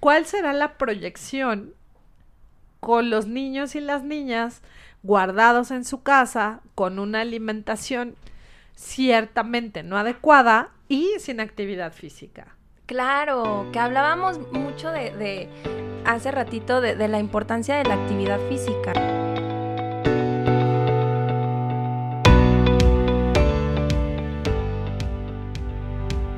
¿cuál será la proyección con los niños y las niñas guardados en su casa con una alimentación ciertamente no adecuada y sin actividad física? Claro, que hablábamos mucho de, hace ratito de la importancia de la actividad física.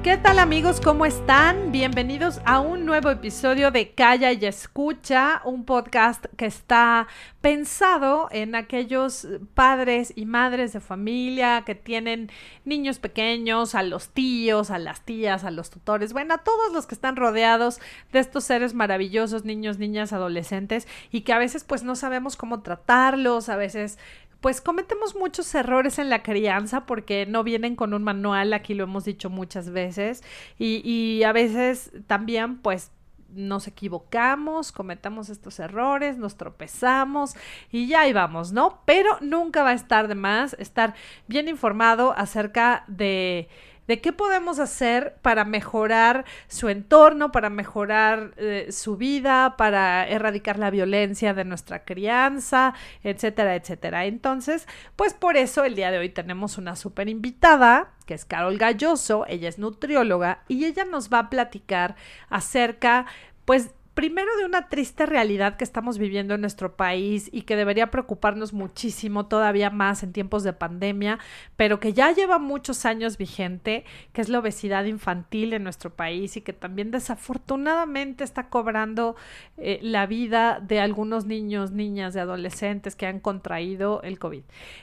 ¿Qué tal amigos? ¿Cómo están? Bienvenidos a un nuevo episodio de Calla y Escucha, un podcast que está pensado en aquellos padres y madres de familia que tienen niños pequeños, a los tíos, a las tías, a los tutores, bueno, a todos los que están rodeados de estos seres maravillosos, niños, niñas, adolescentes, y que a veces pues no sabemos cómo tratarlos, a veces pues cometemos muchos errores en la crianza porque no vienen con un manual, aquí lo hemos dicho muchas veces, y, y a veces también pues nos equivocamos, cometamos estos errores, nos tropezamos y ya ahí vamos, ¿no? Pero nunca va a estar de más estar bien informado acerca de de qué podemos hacer para mejorar su entorno, para mejorar eh, su vida, para erradicar la violencia de nuestra crianza, etcétera, etcétera. Entonces, pues por eso el día de hoy tenemos una súper invitada, que es Carol Galloso, ella es nutrióloga y ella nos va a platicar acerca, pues, primero de una triste realidad que estamos viviendo en nuestro país y que debería preocuparnos muchísimo todavía más en tiempos de pandemia, pero que ya lleva muchos años vigente, que es la obesidad infantil en nuestro país y que también desafortunadamente está cobrando eh, la vida de algunos niños, niñas, de adolescentes que han contraído el COVID.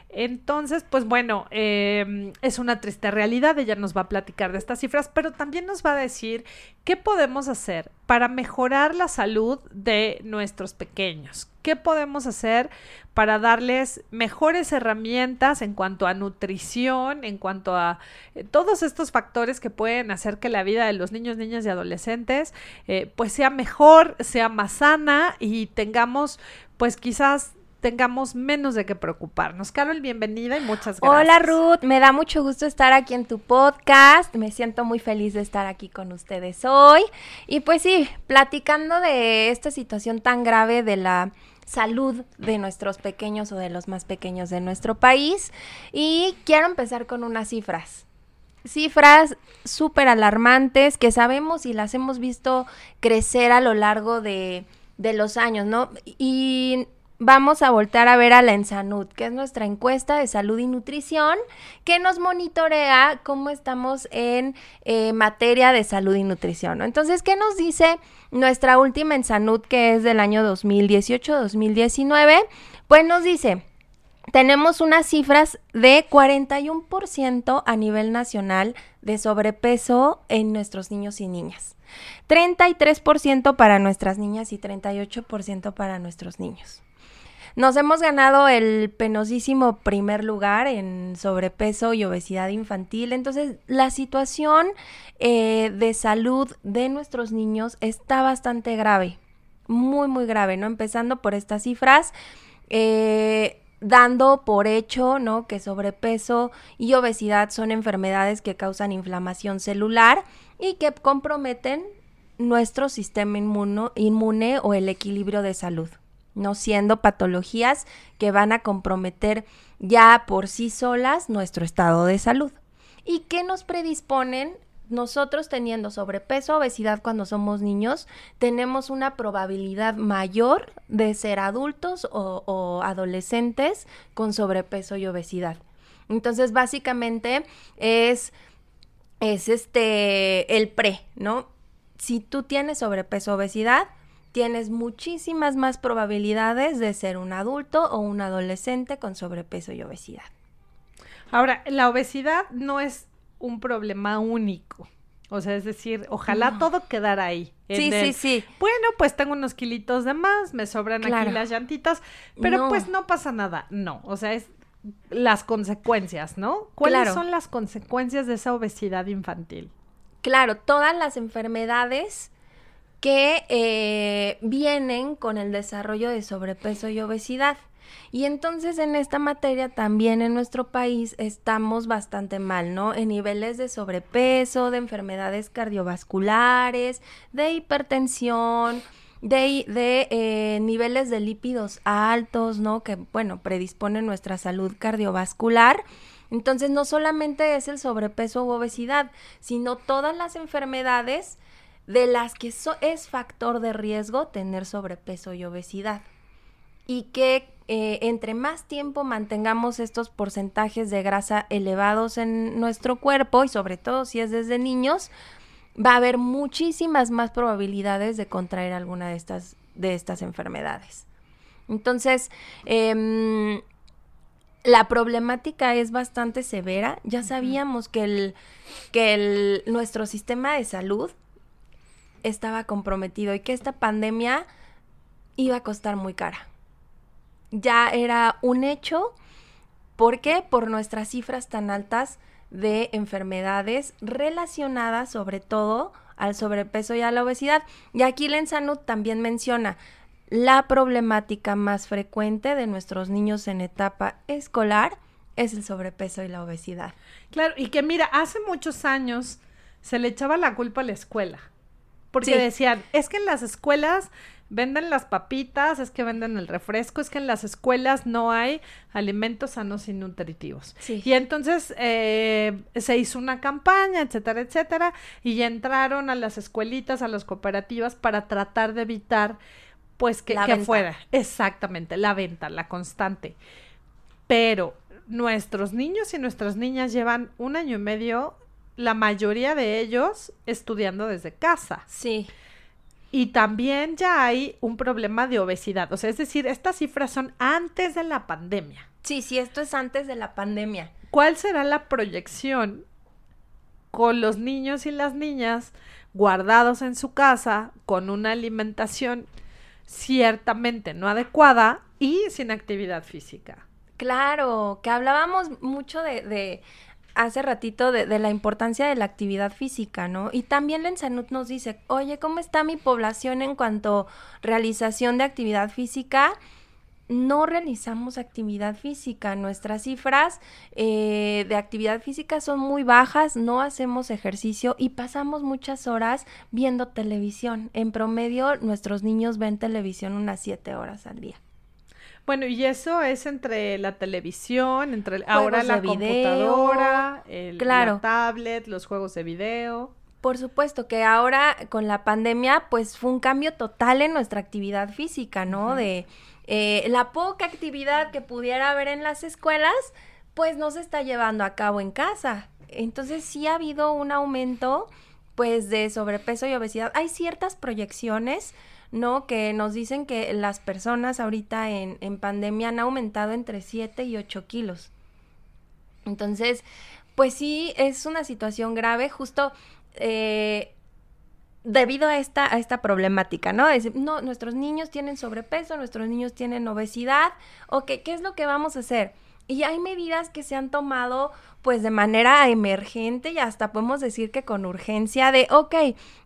Entonces, pues bueno, em, es una triste realidad, ella nos va a platicar de estas cifras, pero también nos va a decir qué podemos hacer para mejorar la salud de nuestros pequeños. ¿Qué podemos hacer para darles mejores herramientas en cuanto a nutrición, en cuanto a eh, todos estos factores que pueden hacer que la vida de los niños, niñas y adolescentes eh, pues sea mejor, sea más sana y tengamos pues quizás tengamos menos de qué preocuparnos. Carol, bienvenida y muchas gracias. Hola Ruth, me da mucho gusto estar aquí en tu podcast. Me siento muy feliz de estar aquí con ustedes hoy. Y pues sí, platicando de esta situación tan grave de la salud de nuestros pequeños o de los más pequeños de nuestro país. Y quiero empezar con unas cifras. Cifras súper alarmantes que sabemos y las hemos visto crecer a lo largo de, de los años, ¿no? Y vamos a voltar a ver a la Ensanud, que es nuestra encuesta de salud y nutrición, que nos monitorea cómo estamos en eh, materia de salud y nutrición. Entonces, ¿qué nos dice nuestra última Ensanud, que es del año 2018-2019? Pues nos dice... Tenemos unas cifras de 41% a nivel nacional de sobrepeso en nuestros niños y niñas. 33% para nuestras niñas y 38% para nuestros niños. Nos hemos ganado el penosísimo primer lugar en sobrepeso y obesidad infantil. Entonces, la situación eh, de salud de nuestros niños está bastante grave, muy, muy grave, ¿no? Empezando por estas cifras. Eh, dando por hecho, ¿no? Que sobrepeso y obesidad son enfermedades que causan inflamación celular y que comprometen nuestro sistema inmune o el equilibrio de salud no siendo patologías que van a comprometer ya por sí solas nuestro estado de salud. ¿Y qué nos predisponen? Nosotros teniendo sobrepeso, obesidad cuando somos niños, tenemos una probabilidad mayor de ser adultos o, adolescentes con sobrepeso y obesidad. Entonces, básicamente es, es este el pre, ¿no? Si tú tienes sobrepeso, obesidad, tienes muchísimas más probabilidades de ser un adulto o un adolescente con sobrepeso y obesidad. Ahora, la obesidad no es un problema único. O sea, es decir, ojalá todo quedara ahí. Sí, sí, sí. Bueno, pues tengo unos kilitos de más, me sobran aquí las llantitas, pero pues no pasa nada. No, o sea, es las consecuencias, ¿no? ¿Cuáles son las consecuencias de esa obesidad infantil? Claro, todas las enfermedades que eh, vienen con el desarrollo de sobrepeso y obesidad. Y entonces en esta materia también en nuestro país estamos bastante mal, ¿no? En niveles de sobrepeso, de enfermedades cardiovasculares, de hipertensión, de, de eh, niveles de lípidos altos, ¿no? Que, bueno, predisponen nuestra salud cardiovascular. Entonces, no solamente es el sobrepeso u obesidad, sino todas las enfermedades de las que es factor de riesgo tener sobrepeso y obesidad. Y que eh, entre más tiempo mantengamos estos porcentajes de grasa elevados en nuestro cuerpo, y sobre todo si es desde niños, va a haber muchísimas más probabilidades de contraer alguna de estas, de estas enfermedades. Entonces, em, la problemática es bastante severa. Ya sabíamos que, el, que el, nuestro sistema de salud estaba comprometido y que esta pandemia iba a costar muy cara. Ya era un hecho. ¿Por qué? Por nuestras cifras tan altas de enfermedades relacionadas sobre todo al sobrepeso y a la obesidad. Y aquí Lenzanud también menciona la problemática más frecuente de nuestros niños en etapa escolar es el sobrepeso y la obesidad. Claro, y que mira, hace muchos años se le echaba la culpa a la escuela. Porque decían, es que en las escuelas venden las papitas, es que venden el refresco, es que en las escuelas no hay alimentos sanos y nutritivos. Y entonces eh, se hizo una campaña, etcétera, etcétera, y entraron a las escuelitas, a las cooperativas para tratar de evitar, pues, que, que fuera. Exactamente, la venta, la constante. Pero nuestros niños y nuestras niñas llevan un año y medio, la mayoría de ellos estudiando desde casa. Sí. Y también ya hay un problema de obesidad. O sea, es decir, estas cifras son antes de la pandemia. Sí, sí, esto es antes de la pandemia. ¿Cuál será la proyección con los niños y las niñas guardados en su casa con una alimentación ciertamente no adecuada y sin actividad física? Claro, que hablábamos mucho de, hace ratito de, la importancia de la actividad física, ¿no? Y también Lenzanut nos dice, oye, ¿cómo está mi población en cuanto a realización de actividad física? No realizamos actividad física. Nuestras cifras eh, de actividad física son muy bajas, no hacemos ejercicio y pasamos muchas horas viendo televisión. En promedio, nuestros niños ven televisión unas siete horas al día. Bueno, y eso es entre la televisión, entre ahora la computadora, el, la tablet, los juegos de video. Por supuesto que ahora con la pandemia, pues fue un cambio total en nuestra actividad física, ¿no? De eh, la poca actividad que pudiera haber en las escuelas, pues no se está llevando a cabo en casa. Entonces sí ha habido un aumento, pues, de sobrepeso y obesidad. Hay ciertas proyecciones ¿no? Que nos dicen que las personas ahorita en, en pandemia han aumentado entre 7 y 8 kilos. Entonces, pues sí, es una situación grave, justo eh, debido a esta, a esta problemática, ¿no? Es, no, nuestros niños tienen sobrepeso, nuestros niños tienen obesidad, ¿qué es lo que vamos a hacer? Y hay medidas que se han tomado pues de manera emergente y hasta podemos decir que con urgencia de, ok,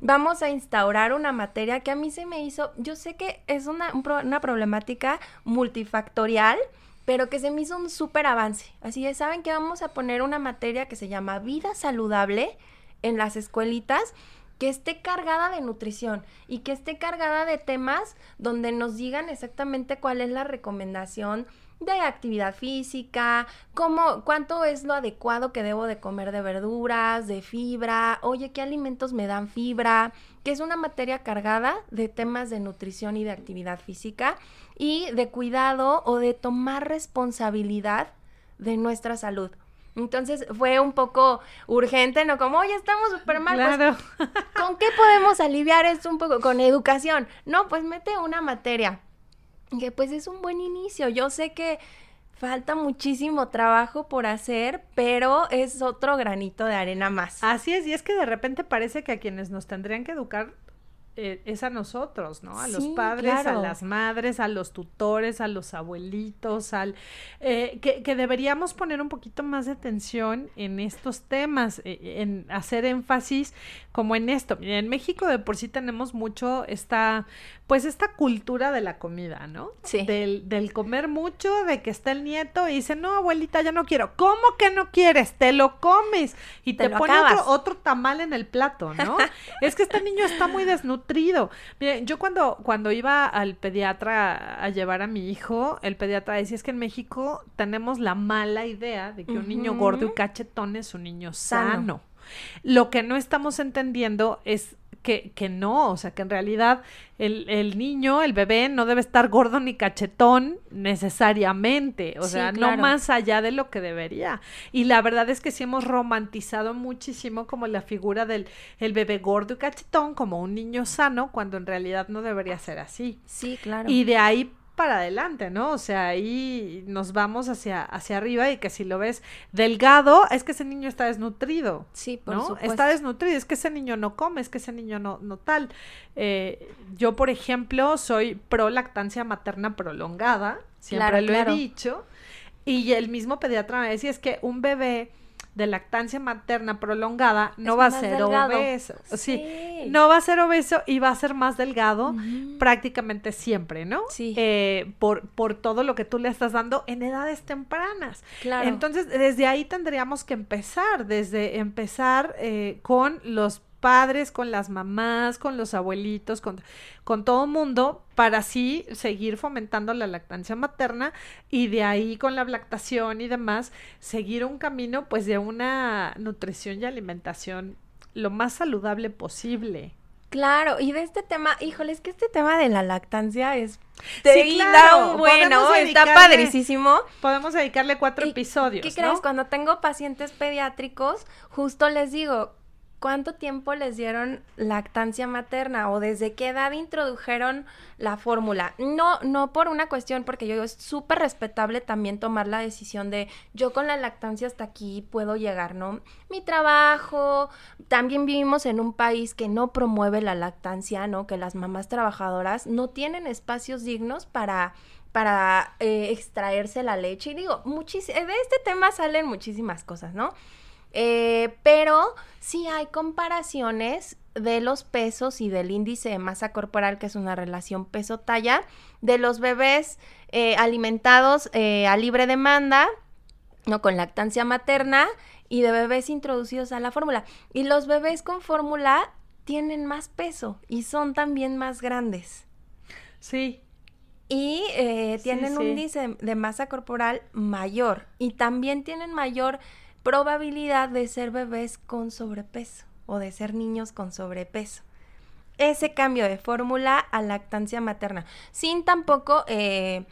vamos a instaurar una materia que a mí se me hizo, yo sé que es una, una problemática multifactorial, pero que se me hizo un súper avance. Así es, saben que vamos a poner una materia que se llama vida saludable en las escuelitas que esté cargada de nutrición y que esté cargada de temas donde nos digan exactamente cuál es la recomendación de actividad física, cómo, cuánto es lo adecuado que debo de comer de verduras, de fibra, oye, qué alimentos me dan fibra, que es una materia cargada de temas de nutrición y de actividad física y de cuidado o de tomar responsabilidad de nuestra salud. Entonces fue un poco urgente, ¿no? Como, oye, estamos súper mal. Pues. ¿Con qué podemos aliviar esto un poco? Con educación. No, pues mete una materia que pues es un buen inicio. Yo sé que falta muchísimo trabajo por hacer, pero es otro granito de arena más. Así es, y es que de repente parece que a quienes nos tendrían que educar eh, es a nosotros, ¿no? A los padres, a las madres, a los tutores, a los abuelitos, al eh, que, deberíamos poner un poquito más de atención en estos temas, eh, en hacer énfasis como en esto. En México de por sí tenemos mucho esta, pues esta cultura de la comida, ¿no? Sí. Del, del comer mucho, de que está el nieto y dice, no, abuelita, ya no quiero. ¿Cómo que no quieres? Te lo comes y te, pone otro, otro tamal en el plato, ¿no? es que este niño está muy desnutrido nutrido. Miren, yo cuando, cuando iba al pediatra a llevar a mi hijo, el pediatra decía es que en México tenemos la mala idea de que un niño gordo y cachetón es un niño sano. Lo que no estamos entendiendo es que, que no, o sea, que en realidad el, el, niño, el bebé, no debe estar gordo ni cachetón necesariamente, o sea, no más allá de lo que debería. Y la verdad es que sí hemos romantizado muchísimo como la figura del el bebé gordo y cachetón como un niño sano, cuando en realidad no debería ser así. Sí, claro. Y de ahí para adelante, ¿no? O sea, ahí nos vamos hacia, hacia arriba y que si lo ves delgado, es que ese niño está desnutrido. Sí, por ¿no? Está desnutrido, es que ese niño no come, es que ese niño no, no tal. Eh, yo, por ejemplo, soy pro lactancia materna prolongada, siempre lo he dicho, y el mismo pediatra me decía, es que un bebé de lactancia materna prolongada no va a ser obeso. Sí. no va a ser obeso y va a ser más delgado prácticamente siempre, ¿no? Sí. Eh, por, por todo lo que tú le estás dando en edades tempranas. Claro. Entonces, desde ahí tendríamos que empezar, desde empezar eh, con los padres, con las mamás, con los abuelitos, con, con todo mundo, para así seguir fomentando la lactancia materna y de ahí con la lactación y demás, seguir un camino pues de una nutrición y alimentación lo más saludable posible. Claro, y de este tema, híjole, es que este tema de la lactancia es sí, claro. bueno, está padricísimo. Podemos dedicarle cuatro episodios. ¿Qué crees? Cuando tengo pacientes pediátricos, justo les digo, ¿cuánto tiempo les dieron lactancia materna o desde qué edad introdujeron la fórmula? No, no por una cuestión, porque yo es súper respetable también tomar la decisión de yo con la lactancia hasta aquí puedo llegar, ¿no? Mi trabajo, también vivimos en un país que no promueve la lactancia, ¿no? Que las mamás trabajadoras no tienen espacios dignos para para eh, extraerse la leche. Y digo, de este tema salen muchísimas cosas, ¿no? Eh, pero sí hay comparaciones de los pesos y del índice de masa corporal, que es una relación peso-talla, de los bebés eh, alimentados eh, a libre demanda, no con lactancia materna, y de bebés introducidos a la fórmula. Y los bebés con fórmula tienen más peso y son también más grandes. Sí. Y tienen un índice de masa corporal mayor y también tienen mayor probabilidad de ser bebés con sobrepeso o de ser niños con sobrepeso. Ese cambio de fórmula a lactancia materna, sin tampoco, eh,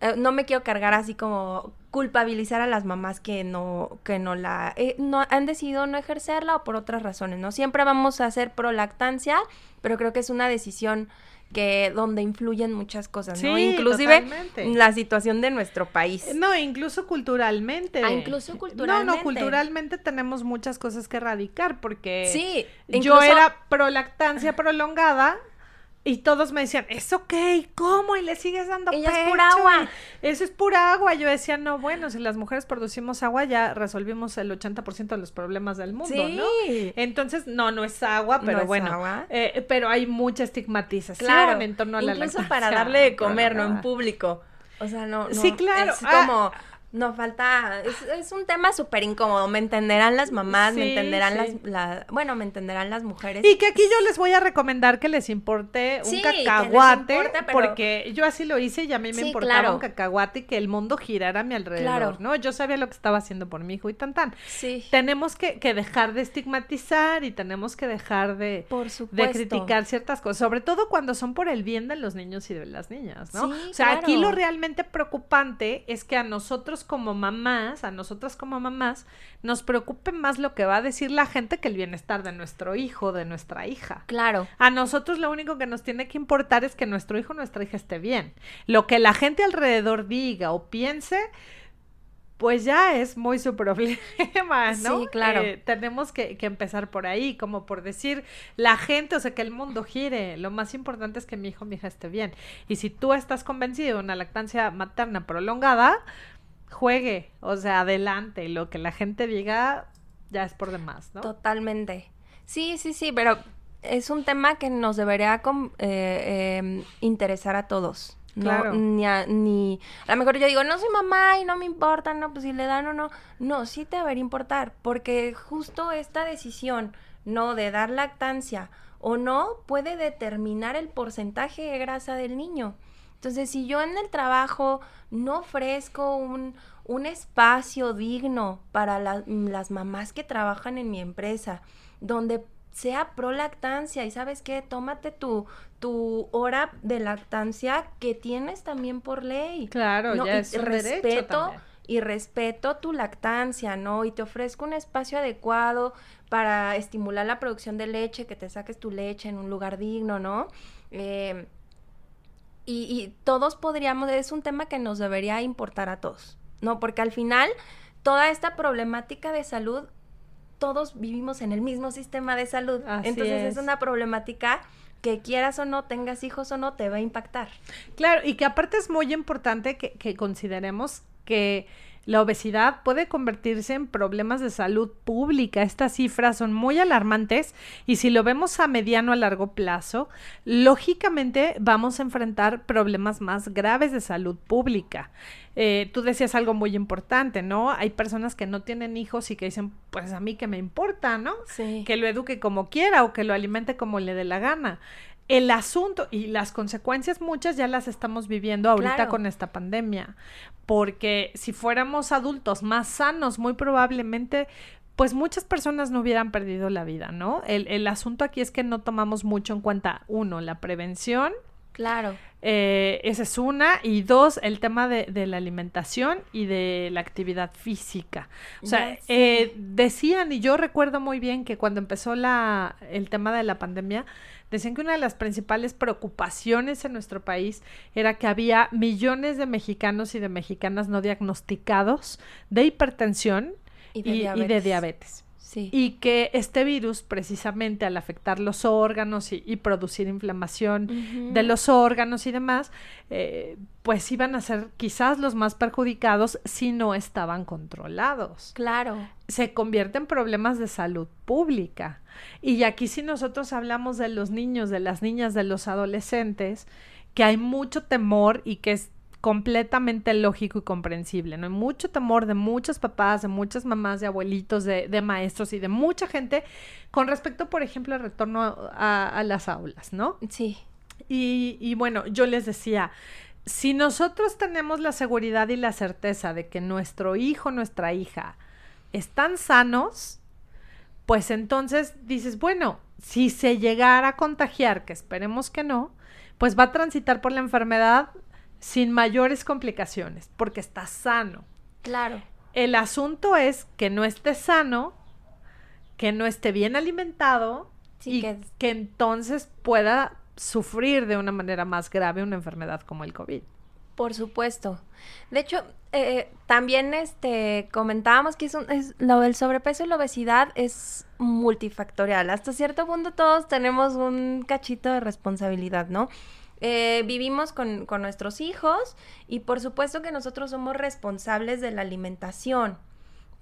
eh, no me quiero cargar así como culpabilizar a las mamás que no, que no la, eh, no han decidido no ejercerla o por otras razones, ¿no? Siempre vamos a hacer pro lactancia, pero creo que es una decisión que donde influyen muchas cosas, ¿no? Inclusive la situación de nuestro país. No, incluso culturalmente. Ah, incluso culturalmente. No, no, culturalmente tenemos muchas cosas que erradicar porque sí, yo era prolactancia prolongada y todos me decían, ¿es ok? ¿Cómo? Y le sigues dando Ella es pura agua. Eso es pura agua. Yo decía, no, bueno, si las mujeres producimos agua, ya resolvimos el 80% de los problemas del mundo, sí. ¿no? Entonces, no, no es agua, pero bueno. agua. Eh, pero hay mucha estigmatización en torno a la Incluso para darle de comer, ¿no? En público. O sea, no, no Sí, claro. Es como... No falta, es, un tema súper incómodo, me entenderán las mamás, me entenderán las, bueno, me entenderán las mujeres. Y que aquí yo les voy a recomendar que les importe un cacahuate, porque yo así lo hice y a mí me importaba un cacahuate y que el mundo girara a mi alrededor, ¿no? Yo sabía lo que estaba haciendo por mi hijo y tan tan. Sí. Tenemos que, dejar de estigmatizar y tenemos que dejar de, de criticar ciertas cosas, sobre todo cuando son por el bien de los niños y de las niñas, ¿no? o sea, aquí lo realmente preocupante es que a nosotros como mamás, a nosotras como mamás, nos preocupe más lo que va a decir la gente que el bienestar de nuestro hijo, de nuestra hija. Claro. A nosotros lo único que nos tiene que importar es que nuestro hijo nuestra hija esté bien. Lo que la gente alrededor diga o piense, pues ya es muy su problema, ¿no? Sí, claro. Eh, tenemos que, que, empezar por ahí, como por decir, la gente, o sea, que el mundo gire. Lo más importante es que mi hijo, mi hija esté bien. Y si tú estás convencido de una lactancia materna prolongada, juegue, o sea, adelante. Lo que la gente diga ya es por demás, ¿no? Totalmente. Sí, sí, sí, pero es un tema que nos debería eh, em, interesar a todos. No, ni, a, ni a lo mejor yo digo, no soy mamá y no me importa, no, pues si le dan o no. No, sí te debería importar, porque justo esta decisión, no, de dar lactancia o no, puede determinar el porcentaje de grasa del niño. Entonces, si yo en el trabajo no ofrezco un, un espacio digno para las mamás que trabajan en mi empresa, donde sea pro lactancia y sabes qué, tómate tu, tu hora de lactancia que tienes también por ley. Claro, ya es respeto y respeto tu lactancia, ¿no? Y te ofrezco un espacio adecuado para estimular la producción de leche, que te saques tu leche en un lugar digno, ¿no? Eh, y, y todos podríamos, es un tema que nos debería importar a todos, ¿no? Porque al final toda esta problemática de salud todos vivimos en el mismo sistema de salud. Entonces es. una problemática que quieras o no, tengas hijos o no, te va a impactar. Claro, y que aparte es muy importante que, que consideremos que la obesidad puede convertirse en problemas de salud pública. Estas cifras son muy alarmantes y si lo vemos a mediano a largo plazo, lógicamente vamos a enfrentar problemas más graves de salud pública. Eh, tú decías algo muy importante, ¿no? Hay personas que no tienen hijos y que dicen, pues a mí que me importa, ¿no? Sí. Que lo eduque como quiera o que lo alimente como le dé la gana el asunto y las consecuencias muchas ya las estamos viviendo ahorita con esta pandemia, porque si fuéramos adultos más sanos, muy probablemente pues muchas personas no hubieran perdido la vida, ¿no? El, el asunto aquí es que no tomamos mucho en cuenta, uno, la prevención. Claro. Eh, esa es una. Y dos, el tema de, de, la alimentación y de la actividad física. O sea, eh, decían, y yo recuerdo muy bien que cuando empezó la, el tema de la pandemia, Decían que una de las principales preocupaciones en nuestro país era que había millones de mexicanos y de mexicanas no diagnosticados de hipertensión y de diabetes. Y que este virus, precisamente al afectar los órganos y, producir inflamación de los órganos y demás, eh, pues iban a ser quizás los más perjudicados si no estaban controlados. Claro. Se convierte en problemas de salud pública. Y aquí si nosotros hablamos de los niños, de las niñas, de los adolescentes, que hay mucho temor y que es completamente lógico y comprensible, ¿no? Hay mucho temor de muchos papás, de muchas mamás, de abuelitos, de, de maestros y de mucha gente con respecto, por ejemplo, al retorno a, a las aulas, ¿no? Sí. Y, y bueno, yo les decía, si nosotros tenemos la seguridad y la certeza de que nuestro hijo, nuestra hija están sanos, pues entonces dices, bueno, si se llegara a contagiar, que esperemos que no, pues va a transitar por la enfermedad sin mayores complicaciones, porque está sano. Claro. El asunto es que no esté sano, que no esté bien alimentado y que... que... entonces pueda sufrir de una manera más grave una enfermedad como el COVID. Por supuesto. De hecho, eh, también este comentábamos que es, es, lo del sobrepeso y la obesidad es multifactorial. Hasta cierto punto todos tenemos un cachito de responsabilidad, ¿no? Eh, vivimos con, con nuestros hijos y por supuesto que nosotros somos responsables de la alimentación.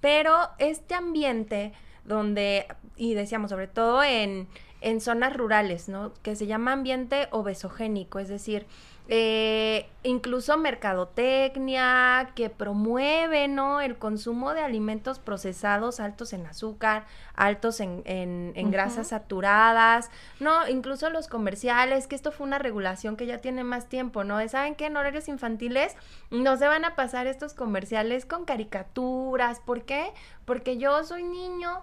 Pero este ambiente donde, y decíamos sobre todo en, en zonas rurales, ¿no? Que se llama ambiente obesogénico, es decir, eh, incluso mercadotecnia que promueve ¿no? el consumo de alimentos procesados altos en azúcar, altos en, en, en uh -huh. grasas saturadas, no, incluso los comerciales, que esto fue una regulación que ya tiene más tiempo, ¿no? ¿Saben qué? En horarios infantiles no se van a pasar estos comerciales con caricaturas, ¿por qué? Porque yo soy niño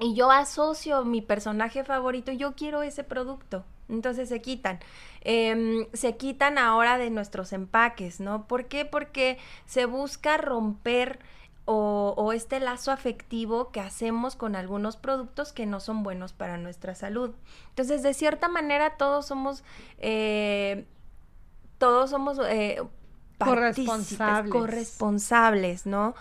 y yo asocio mi personaje favorito, yo quiero ese producto. Entonces se quitan. Eh, se quitan ahora de nuestros empaques, ¿no? ¿Por qué? Porque se busca romper o, o, este lazo afectivo que hacemos con algunos productos que no son buenos para nuestra salud. Entonces, de cierta manera, todos somos, eh, todos somos, eh, corresponsables. corresponsables, ¿no?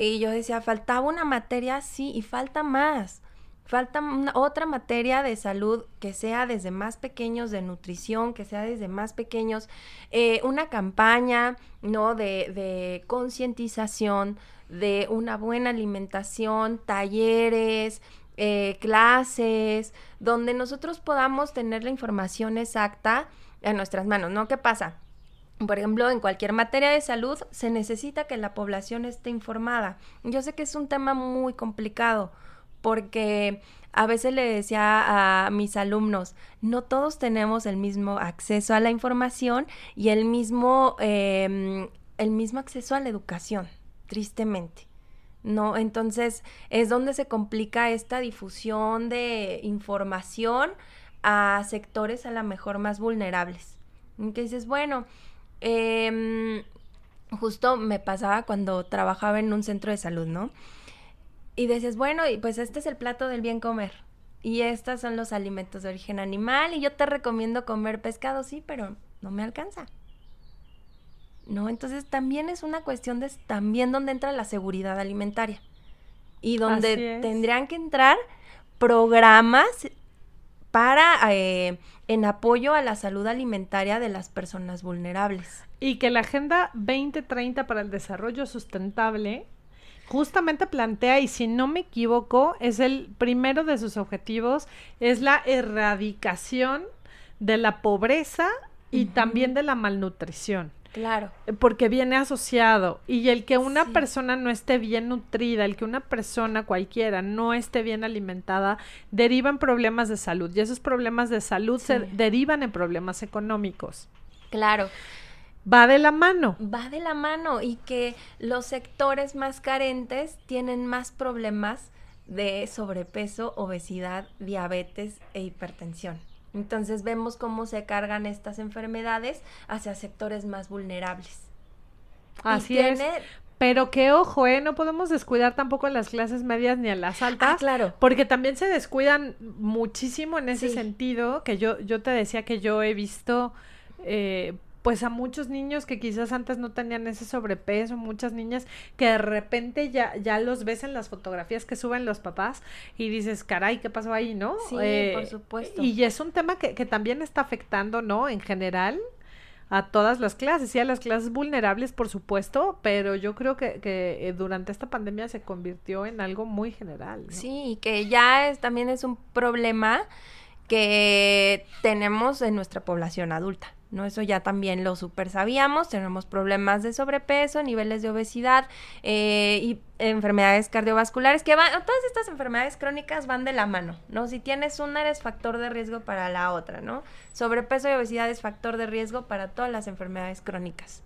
Y yo decía, faltaba una materia, sí, y falta más. Falta otra materia de salud que sea desde más pequeños, de nutrición, que sea desde más pequeños, eh, una campaña, ¿no? De, de concientización, de una buena alimentación, talleres, eh, clases, donde nosotros podamos tener la información exacta en nuestras manos, ¿no? ¿Qué pasa? Por ejemplo, en cualquier materia de salud se necesita que la población esté informada. Yo sé que es un tema muy complicado porque a veces le decía a mis alumnos, no todos tenemos el mismo acceso a la información y el mismo, em, el mismo acceso a la educación, tristemente. ¿no? Entonces es donde se complica esta difusión de información a sectores a lo mejor más vulnerables. Que dices, bueno, em, justo me pasaba cuando trabajaba en un centro de salud, ¿no? y dices, bueno, y pues este es el plato del bien comer. Y estos son los alimentos de origen animal y yo te recomiendo comer pescado, sí, pero no me alcanza. ¿No? Entonces también es una cuestión de también donde entra la seguridad alimentaria. Y donde tendrían que entrar programas para eh, en apoyo a la salud alimentaria de las personas vulnerables. Y que la Agenda 2030 para el Desarrollo Sustentable justamente plantea, y si no me equivoco, es el primero de sus objetivos, es la erradicación de la pobreza y también de la malnutrición. Claro. Eh, porque viene asociado. Y el que una persona no esté bien nutrida, el que una persona cualquiera no esté bien alimentada, deriva en problemas de salud. Y esos problemas de salud se derivan en problemas económicos. Claro va de la mano. Va de la mano y que los sectores más carentes tienen más problemas de sobrepeso, obesidad, diabetes e hipertensión. Entonces vemos cómo se cargan estas enfermedades hacia sectores más vulnerables. Así es. Pero que ojo, ¿eh? No podemos descuidar tampoco a las clases medias ni a las altas. Ah, claro. Porque también se descuidan muchísimo en ese sentido, que yo, yo te decía que yo he visto eh, pues a muchos niños que quizás antes no tenían ese sobrepeso, muchas niñas que de repente ya, ya los ves en las fotografías que suben los papás y dices, caray, ¿qué pasó ahí, no? Sí, eh, por supuesto. Y es un tema que, que también está afectando, ¿no? En general a todas las clases y a las clases vulnerables, por supuesto, pero yo creo que, que eh, durante esta pandemia se convirtió en algo muy general. ¿no? Sí, que ya es, también es un problema que tenemos en nuestra población adulta. ¿No? Eso ya también lo super sabíamos, tenemos problemas de sobrepeso, niveles de obesidad eh, y enfermedades cardiovasculares que van, todas estas enfermedades crónicas van de la mano, ¿no? Si tienes una eres factor de riesgo para la otra, ¿no? Sobrepeso y obesidad es factor de riesgo para todas las enfermedades crónicas.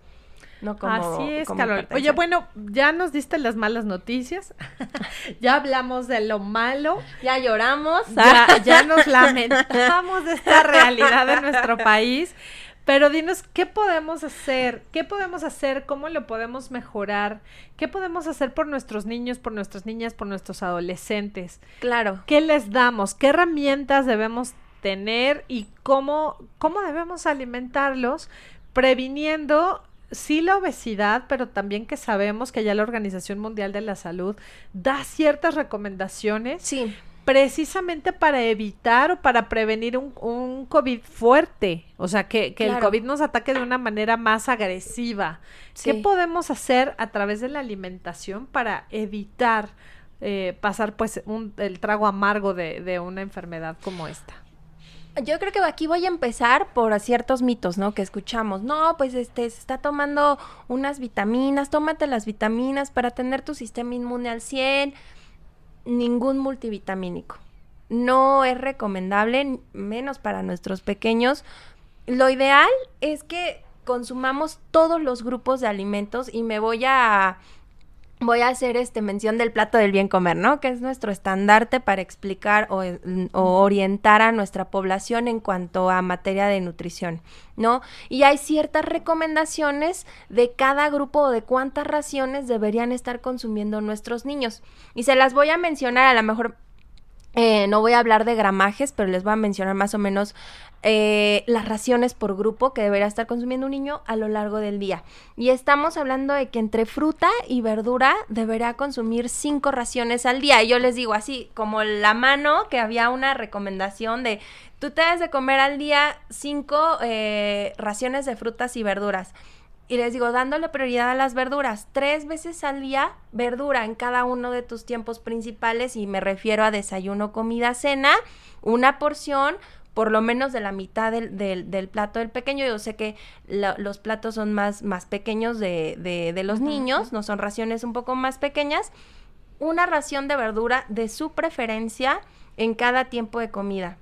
No como, Así es, Carol. Oye, bueno, ya nos diste las malas noticias. ya hablamos de lo malo. Ya lloramos. Ya, ya nos lamentamos de esta realidad de nuestro país. Pero dinos, ¿qué podemos hacer? ¿Qué podemos hacer? ¿Cómo lo podemos mejorar? ¿Qué podemos hacer por nuestros niños, por nuestras niñas, por nuestros adolescentes? Claro. ¿Qué les damos? ¿Qué herramientas debemos tener y cómo, cómo debemos alimentarlos previniendo sí la obesidad, pero también que sabemos que ya la Organización Mundial de la Salud da ciertas recomendaciones sí precisamente para evitar o para prevenir un, un COVID fuerte, o sea, que, que el COVID nos ataque de una manera más agresiva. ¿Qué podemos hacer a través de la alimentación para evitar eh, pasar pues un, el trago amargo de, de una enfermedad como esta? Yo creo que aquí voy a empezar por ciertos mitos, ¿no? Que escuchamos. No, pues este, se está tomando unas vitaminas, tómate las vitaminas para tener tu sistema inmune al 100 ningún multivitamínico. No es recomendable, menos para nuestros pequeños. Lo ideal es que consumamos todos los grupos de alimentos y me voy a voy a hacer este mención del plato del bien comer, ¿no? Que es nuestro estandarte para explicar o, orientar a nuestra población en cuanto a materia de nutrición, ¿no? Y hay ciertas recomendaciones de cada grupo o de cuántas raciones deberían estar consumiendo nuestros niños. Y se las voy a mencionar, a lo mejor Eh, no voy a hablar de gramajes, pero les voy a mencionar más o menos eh, las raciones por grupo que debería estar consumiendo un niño a lo largo del día. Y estamos hablando de que entre fruta y verdura deberá consumir cinco raciones al día. Y yo les digo así, como la mano, que había una recomendación de tú te debes de comer al día cinco eh, raciones de frutas y verduras. Y les digo, dándole prioridad a las verduras, tres veces al día, verdura en cada uno de tus tiempos principales, y me refiero a desayuno, comida, cena, una porción, por lo menos de la mitad del, del, plato del pequeño. Yo sé que los platos son más, más pequeños de, de, los niños, no son raciones un poco más pequeñas. Una ración de verdura de su preferencia en cada tiempo de comida.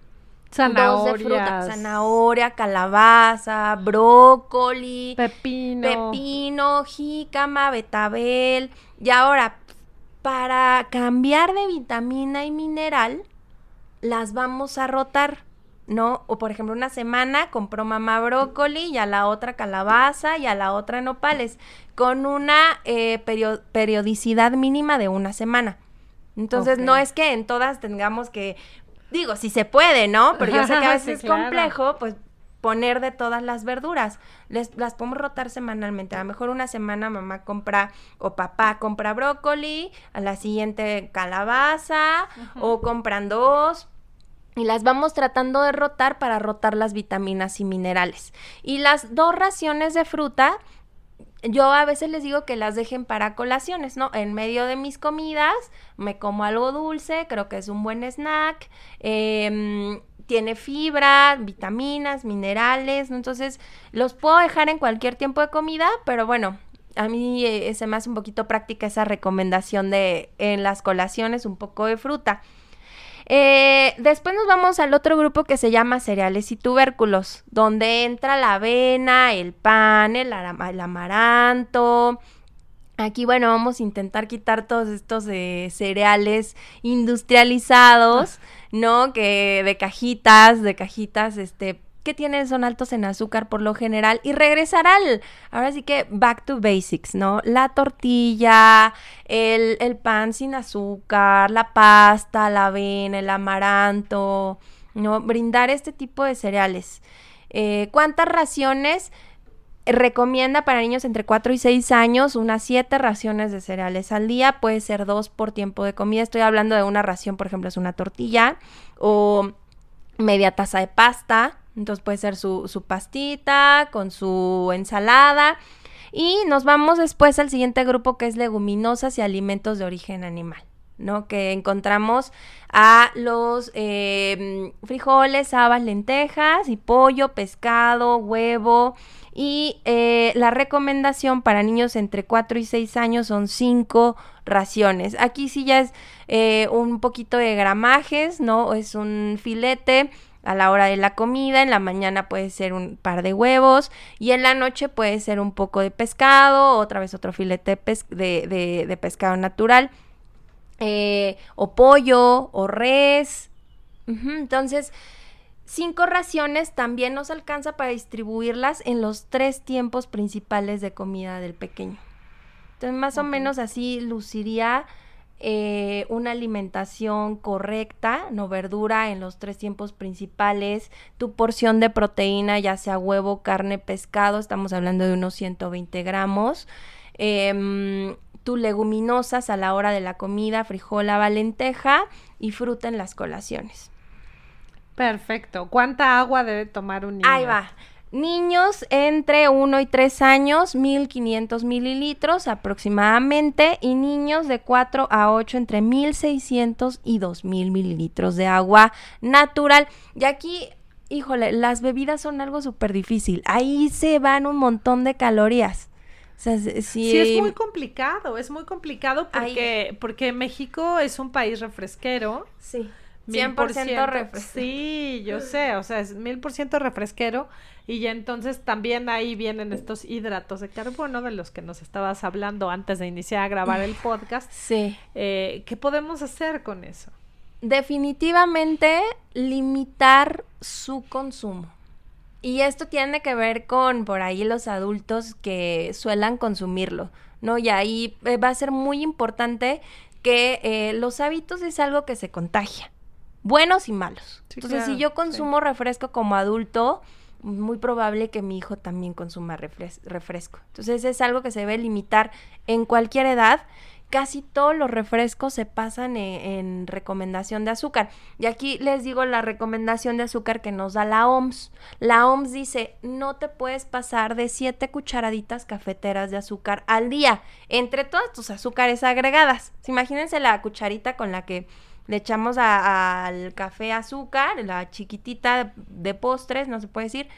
Zanahoria. Zanahoria, calabaza, brócoli, pepino. Pepino, jícama, betabel. Y ahora, para cambiar de vitamina y mineral, las vamos a rotar. ¿no? O por ejemplo, una semana compró mamá brócoli y a la otra calabaza y a la otra nopales, con una eh, periodicidad mínima de una semana. Entonces, no es que en todas tengamos que Digo, si se puede, ¿no? Pero yo sé que a veces es complejo, pues poner de todas las verduras. Les, las podemos rotar semanalmente. A lo mejor una semana mamá compra o papá compra brócoli, a la siguiente calabaza o compran dos. Y las vamos tratando de rotar para rotar las vitaminas y minerales. Y las dos raciones de fruta yo a veces les digo que las dejen para colaciones, ¿no? En medio de mis comidas me como algo dulce, creo que es un buen snack, em, tiene fibra, vitaminas, minerales, ¿no? Entonces los puedo dejar en cualquier tiempo de comida, pero bueno, a mí eh, se me hace un poquito práctica esa recomendación de en las colaciones un poco de fruta. Eh, después nos vamos al otro grupo que se llama cereales y tubérculos, donde entra la avena, el pan, el, amaranto. Aquí, bueno, vamos a intentar quitar todos estos eh, cereales industrializados, ¿no? Que de cajitas, de cajitas, este, que tienen son altos en azúcar por lo general y regresar al, ahora sí que back to basics, ¿no? La tortilla, el, el pan sin azúcar, la pasta, la avena, el amaranto, ¿no? Brindar este tipo de cereales. Eh, ¿Cuántas raciones? recomienda para niños entre 4 y 6 años unas 7 raciones de cereales al día, puede ser dos por tiempo de comida. Estoy hablando de una ración, por ejemplo, es una tortilla o media taza de pasta, entonces puede ser su, su pastita con su ensalada. Y nos vamos después al siguiente grupo que es leguminosas y alimentos de origen animal. ¿no? Que encontramos a los eh, frijoles, habas, lentejas y pollo, pescado, huevo. Y eh, la recomendación para niños entre 4 y 6 años son 5 raciones. Aquí sí ya es eh, un poquito de gramajes, ¿no? Es un filete a la hora de la comida, en la mañana puede ser un par de huevos y en la noche puede ser un poco de pescado, otra vez otro filete de, pescado natural, eh, o pollo, o res. Entonces, cinco raciones también nos alcanza para distribuirlas en los tres tiempos principales de comida del pequeño. Entonces, más o menos así luciría eh, una alimentación correcta, no verdura en los tres tiempos principales, tu porción de proteína, ya sea huevo, carne, pescado, estamos hablando de unos 120 gramos, eh, tu leguminosas a la hora de la comida, frijol, lenteja y fruta en las colaciones. Perfecto. ¿Cuánta agua debe tomar un niño? Ahí va. Niños entre 1 y 3 años, 1500 mililitros aproximadamente. Y niños de 4 a 8, entre 1600 y 2000 mililitros de agua natural. Y aquí, híjole, las bebidas son algo súper difícil. Ahí se van un montón de calorías. sí, es muy complicado, es muy complicado porque, porque México es un país refresquero. Sí. 100% refresquero. Sí, yo sé, o sea, es mil por ciento refresquero y ya entonces también ahí vienen estos hidratos de carbono de los que nos estabas hablando antes de iniciar a grabar el podcast. Sí. Eh, ¿Qué podemos hacer con eso? Definitivamente limitar su consumo. Y esto tiene que ver con por ahí los adultos que suelan consumirlo, ¿no? Y ahí eh, va a ser muy importante que eh, los hábitos es algo que se contagia. buenos y malos. Sí, Entonces, si yo consumo refresco como adulto, muy probable que mi hijo también consuma refres- refresco. Entonces, es algo que se debe limitar en cualquier edad. Casi todos los refrescos se pasan e- en, recomendación de azúcar. Y aquí les digo la recomendación de azúcar que nos da la OMS. La OMS dice, no te puedes pasar de 7 cucharaditas cafeteras de azúcar al día, entre todas tus azúcares agregadas. Imagínense la cucharita con la que le echamos a- al café azúcar, la chiquitita de postres, no se puede decir.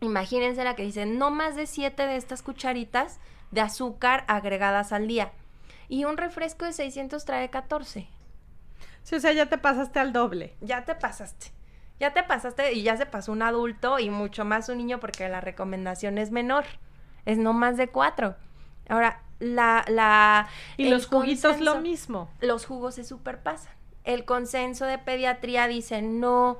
Imagínense la que dice no más de 7 de estas cucharitas de azúcar agregadas al día. Y un refresco de 600 trae 14. Sí, o sea, ya te pasaste al doble. Ya te pasaste. Ya te pasaste y ya se pasó un adulto y mucho más un niño porque la recomendación es menor. Es no más de 4. Ahora, la... la Y los juguitos lo mismo. los jugos se superpasan. El consenso de pediatría dice no,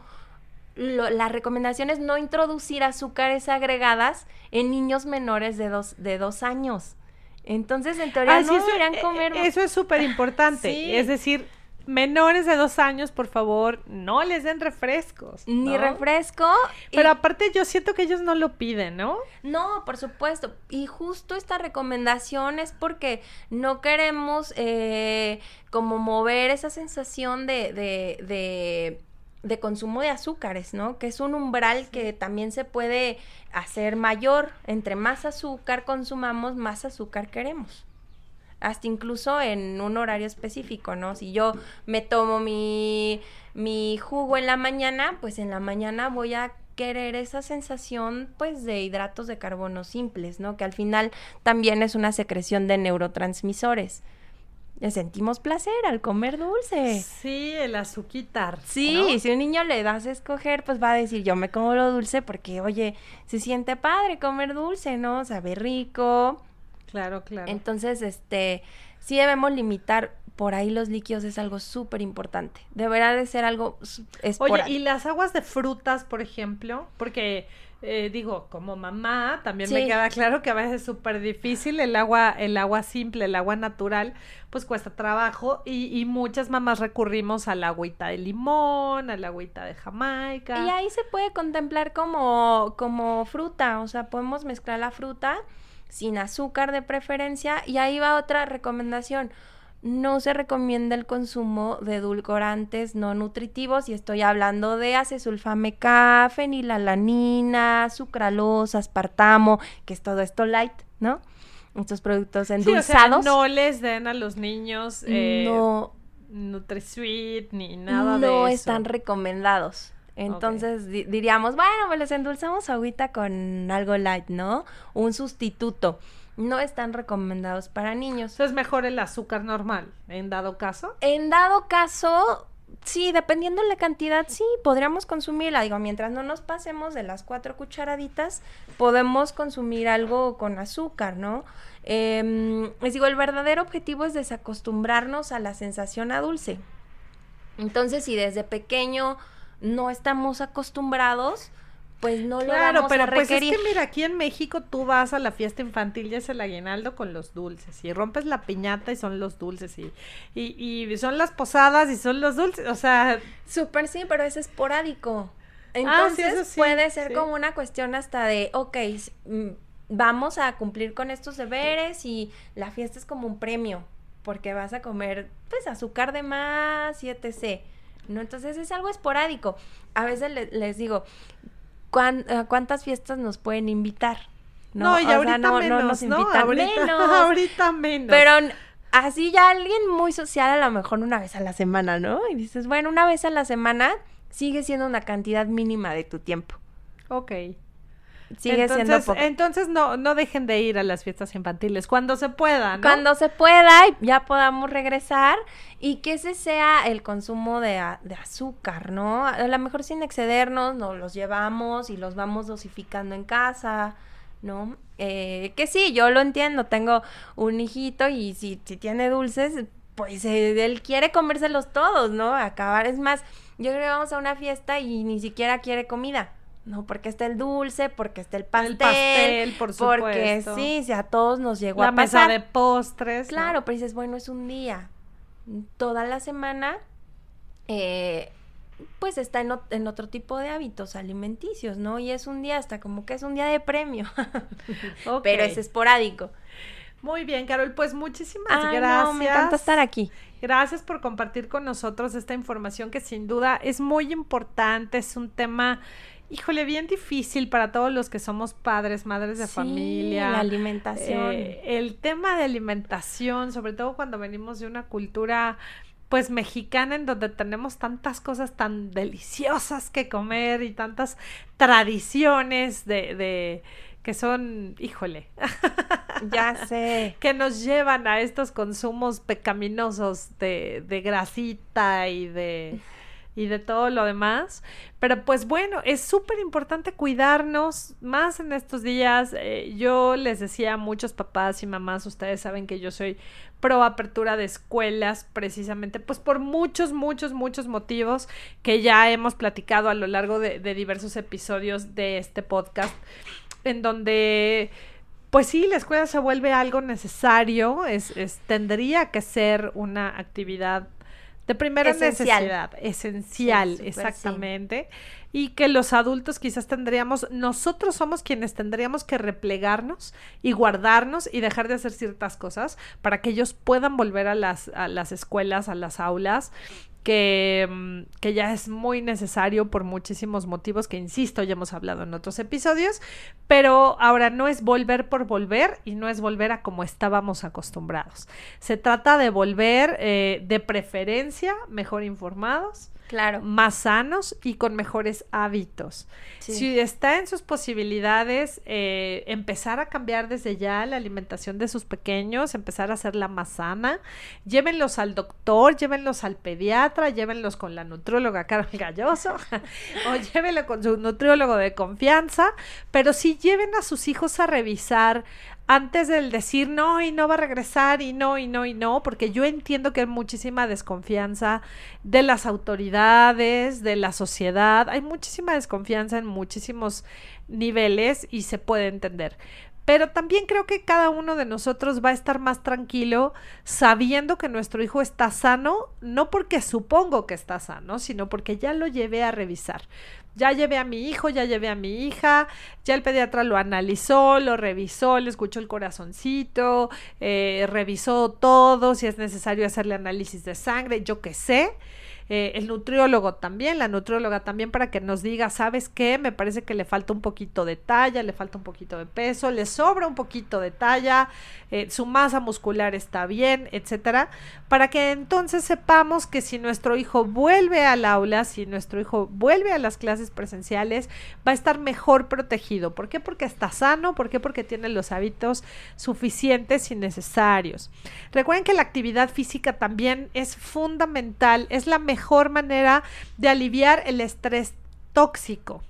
lo- la recomendación es no introducir azúcares agregadas en niños menores de dos, de dos años. Entonces, en teoría, Ah, no deberían eh, comer. Eso es súper importante. Sí. Es decir, menores de dos años, por favor, no les den refrescos. ni refresco. y- Pero aparte yo siento que ellos no lo piden, ¿no? No, por supuesto. Y justo esta recomendación es porque no queremos eh, como mover esa sensación de, de, de, de consumo de azúcares, ¿no? Que es un umbral que también se puede hacer mayor. Entre más azúcar consumamos, más azúcar queremos. Hasta incluso en un horario específico, ¿no? Si yo me tomo mi, mi jugo en la mañana, pues en la mañana voy a querer esa sensación pues de hidratos de carbono simples, ¿no? Que al final también es una secreción de neurotransmisores. Le sentimos placer al comer dulce. Sí, el azuquitar. Sí, ¿no? si un niño le das a escoger, pues va a decir, yo me como lo dulce porque, oye, se siente padre comer dulce, ¿no? Sabe rico. Claro, claro. Entonces, este, sí debemos limitar por ahí los líquidos, es algo súper importante. Deberá de ser algo s- Oye, esporádico. y las aguas de frutas, por ejemplo, porque eh, digo, como mamá, también me queda claro que a veces es súper difícil el agua, el agua simple, el agua natural, pues cuesta trabajo y, y muchas mamás recurrimos al agüita de limón, al agüita de Jamaica. Y ahí se puede contemplar como, como fruta, o sea, podemos mezclar la fruta sin azúcar de preferencia. Y ahí va otra recomendación. No se recomienda el consumo de edulcorantes no nutritivos y estoy hablando de acesulfame fenilalanina, sucralosa, aspartamo, que es todo esto light, ¿no? Estos productos Sí, o sea, endulzados. no les den a los niños eh, no, NutriSweet ni nada de no eso. están recomendados. Entonces di- diríamos, bueno, pues les endulzamos agüita con algo light, ¿no? Un sustituto. No están recomendados para niños. Entonces es mejor el azúcar normal, en dado caso. En dado caso, sí, dependiendo la cantidad, sí, podríamos consumirla. Digo, mientras no nos pasemos de las cuatro cucharaditas, podemos consumir algo con azúcar, ¿no? Em, les digo, el verdadero objetivo es desacostumbrarnos a la sensación a dulce. Entonces, si desde pequeño no estamos acostumbrados, pues no lo Claro, vamos pero a pues es requerir. que mira, aquí en México tú vas a la fiesta infantil y es el aguinaldo con los dulces y rompes la piñata y son los dulces y, y, y son las posadas y son los dulces, o sea, Súper sí, pero es esporádico. Ah, sí, Entonces sí, puede ser sí. como una cuestión hasta de, ok, mm, vamos a cumplir con estos deberes y la fiesta es como un premio, porque vas a comer pues azúcar de más y etc. ¿no? Entonces es algo esporádico. A veces le- les digo, ¿cuán- a ¿cuántas fiestas nos pueden invitar? no, y O sea, ahorita no- no menos, nos ¿no? invitan Ahorita, menos. ahorita menos. Pero así ya alguien muy social, a lo mejor una vez a la semana, ¿no? Y dices, bueno, una vez a la semana sigue siendo una cantidad mínima de tu tiempo. Ok. Sigue entonces, siendo poco. entonces no, no dejen de ir a las fiestas infantiles cuando se pueda, ¿no? Cuando se pueda y ya podamos regresar y que ese sea el consumo de, de azúcar, ¿no? A lo mejor sin excedernos, nos los llevamos y los vamos dosificando en casa, ¿no? Eh, que sí, yo lo entiendo, tengo un hijito y si, si tiene dulces, pues eh, él quiere comérselos todos, ¿no? Acabar, es más, yo creo que vamos a una fiesta y ni siquiera quiere comida. No, porque está el dulce, porque está el pastel, El pastel, por porque supuesto. sí, si a todos nos llegó la a mesa pasar. de postres. ¿no? Claro, pero dices, bueno, es un día. Toda la semana, eh, pues está en, en, otro tipo de hábitos alimenticios, ¿no? Y es un día hasta como que es un día de premio, pero es esporádico. Muy bien, Carol, pues muchísimas gracias. me encanta estar aquí. Gracias por compartir con nosotros esta información que sin duda es muy importante, es un tema híjole, bien difícil para todos los que somos padres, madres de familia. La alimentación. Eh, el tema de alimentación, sobre todo cuando venimos de una cultura pues mexicana en donde tenemos tantas cosas tan deliciosas que comer y tantas tradiciones de, de que son, híjole, ya sé, que nos llevan a estos consumos pecaminosos de, de grasita y de y de todo lo demás. Pero pues bueno, es súper importante cuidarnos más en estos días. Eh, yo les decía a muchos papás y mamás, ustedes saben que yo soy pro apertura de escuelas precisamente, pues por muchos, muchos, muchos motivos que ya hemos platicado a lo largo de, diversos episodios de este podcast, en donde... Pues sí, la escuela se vuelve algo necesario, es, es, tendría que ser una actividad de primera necesidad, esencial, exactamente. Y que los adultos quizás tendríamos, nosotros somos quienes tendríamos que replegarnos y guardarnos y dejar de hacer ciertas cosas para que ellos puedan volver a las, a las escuelas, a las aulas que, mm, que, ya es muy necesario por muchísimos motivos que, insisto, ya hemos hablado en otros episodios, pero ahora no es volver por volver y no es volver a como estábamos acostumbrados. Se trata de volver eh, de preferencia mejor informados, Claro. Más sanos y con mejores hábitos. Si está en sus posibilidades, eh, empezar a cambiar desde ya la alimentación de sus pequeños, empezar a hacerla más sana, llévenlos al doctor, llévenlos al pediatra, llévenlos con la nutrióloga Carol Galloso o llévenlo con su nutriólogo de confianza, pero sí lleven a sus hijos a revisar antes del decir no y no va a regresar y no y no y no, porque yo entiendo que hay muchísima desconfianza de las autoridades, de la sociedad, hay muchísima desconfianza en muchísimos niveles y se puede entender. Pero también creo que cada uno de nosotros va a estar más tranquilo sabiendo que nuestro hijo está sano, no porque supongo que está sano, sino porque ya lo llevé a revisar ya llevé a mi hijo, ya llevé a mi hija, ya el pediatra lo analizó, lo revisó, le escuchó el corazoncito, eh, revisó todo, si es necesario hacerle análisis de sangre, yo qué sé. Eh, el nutriólogo también, la nutrióloga también para que nos diga, ¿sabes qué? Me parece que le falta un poquito de talla, le falta un poquito de peso, le sobra un poquito de talla, eh, su masa muscular está bien, etcétera, para que entonces sepamos que si nuestro hijo vuelve al aula, si nuestro hijo vuelve a las clases presenciales, va a estar mejor protegido. ¿Por qué? Porque está sano, ¿por qué? Porque tiene los hábitos suficientes y necesarios. Recuerden que la actividad física también es fundamental, es la mejor mejor manera de aliviar el estrés tóxico.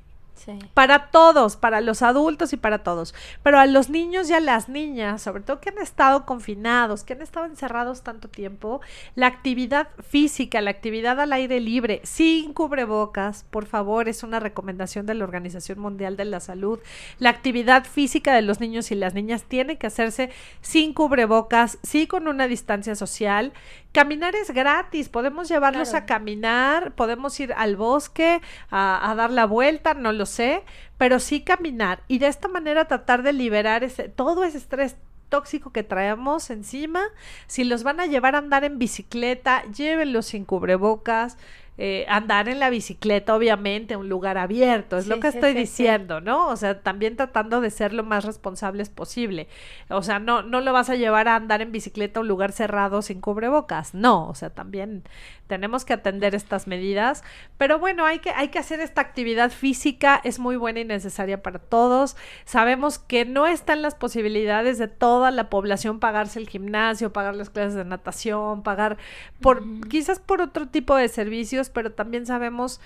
Para todos, para los adultos y para todos. Pero a los niños y a las niñas, sobre todo que han estado confinados, que han estado encerrados tanto tiempo, la actividad física, la actividad al aire libre, sin cubrebocas, por favor, es una recomendación de la Organización Mundial de la Salud. La actividad física de los niños y las niñas tiene que hacerse sin cubrebocas, sí con una distancia social. Caminar es gratis, podemos llevarlos a caminar, podemos ir al bosque a, a dar la vuelta, no lo sé, pero sí caminar y de esta manera tratar de liberar ese, todo ese estrés tóxico que traemos encima. Si los van a llevar a andar en bicicleta, llévenlos sin cubrebocas, eh, andar en la bicicleta, obviamente, un lugar abierto, es lo que estoy diciendo, ¿no? O sea, también tratando de ser lo más responsables posible. O sea, no, no lo vas a llevar a andar en bicicleta a un lugar cerrado sin cubrebocas, no, o sea, también tenemos que atender estas medidas, pero bueno, hay que, hay que hacer esta actividad física, es muy buena y necesaria para todos. Sabemos que no están las posibilidades de toda la población pagarse el gimnasio, pagar las clases de natación, pagar por, quizás por otro tipo de servicios, pero también sabemos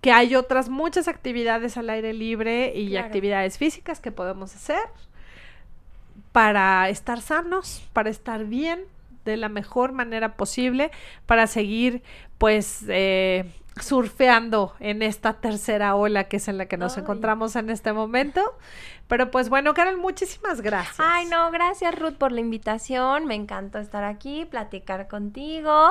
que hay otras muchas actividades al aire libre y actividades físicas que podemos hacer para estar sanos, para estar bien de la mejor manera posible, para seguir pues eh, surfeando en esta tercera ola que es en la que nos encontramos en este momento. Pero pues bueno, Carol, muchísimas gracias. Ay, no, gracias Ruth por la invitación. Me encantó estar aquí, platicar contigo.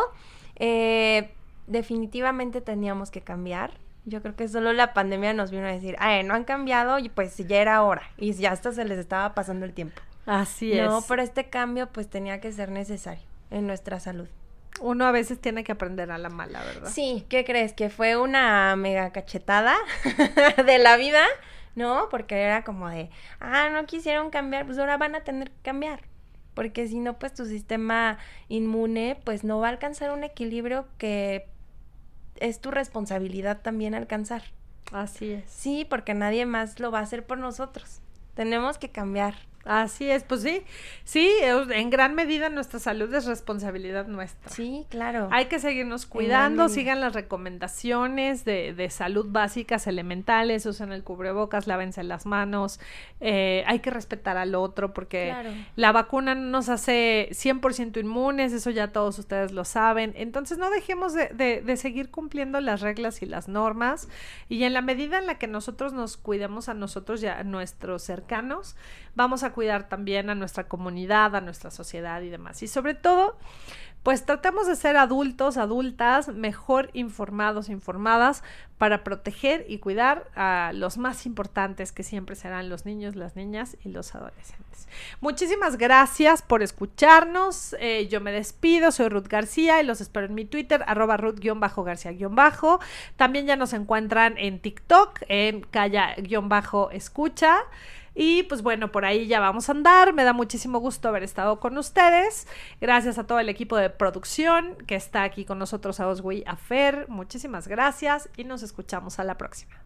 Eh, definitivamente teníamos que cambiar. Yo creo que solo la pandemia nos vino a decir, ay, no han cambiado y pues ya era hora. Y ya hasta se les estaba pasando el tiempo. Así es. No, pero este cambio pues tenía que ser necesario en nuestra salud. Uno a veces tiene que aprender a la mala, ¿verdad? Sí, ¿qué crees? Que fue una mega cachetada de la vida, ¿no? Porque era como de, ah, no quisieron cambiar, pues ahora van a tener que cambiar. Porque si no, pues tu sistema inmune, pues no va a alcanzar un equilibrio que es tu responsabilidad también alcanzar. Así es. Sí, porque nadie más lo va a hacer por nosotros. Tenemos que cambiar. Así es, pues sí, sí, en gran medida nuestra salud es responsabilidad nuestra. Sí, claro. Hay que seguirnos cuidando, sigan las recomendaciones de, de, salud básicas, elementales, usen el cubrebocas, lávense las manos, eh, hay que respetar al otro porque la vacuna no nos hace 100% inmunes, eso ya todos ustedes lo saben, entonces no dejemos de, de, de seguir cumpliendo las reglas y las normas y en la medida en la que nosotros nos cuidemos a nosotros y a nuestros cercanos, vamos a cuidar también a nuestra comunidad, a nuestra sociedad y demás. Y sobre todo, pues tratemos de ser adultos, adultas, mejor informados, informadas, para proteger y cuidar a los más importantes que siempre serán los niños, las niñas y los adolescentes. Muchísimas gracias por escucharnos. Eh, yo me despido, soy Ruth García y los espero en mi Twitter, arroba Ruth-García-Bajo. También ya nos encuentran en TikTok, en Calla-Escucha. Y pues bueno, por ahí ya vamos a andar. Me da muchísimo gusto haber estado con ustedes. Gracias a todo el equipo de producción que está aquí con nosotros, a Oswi, a. Muchísimas gracias y nos escuchamos a la próxima.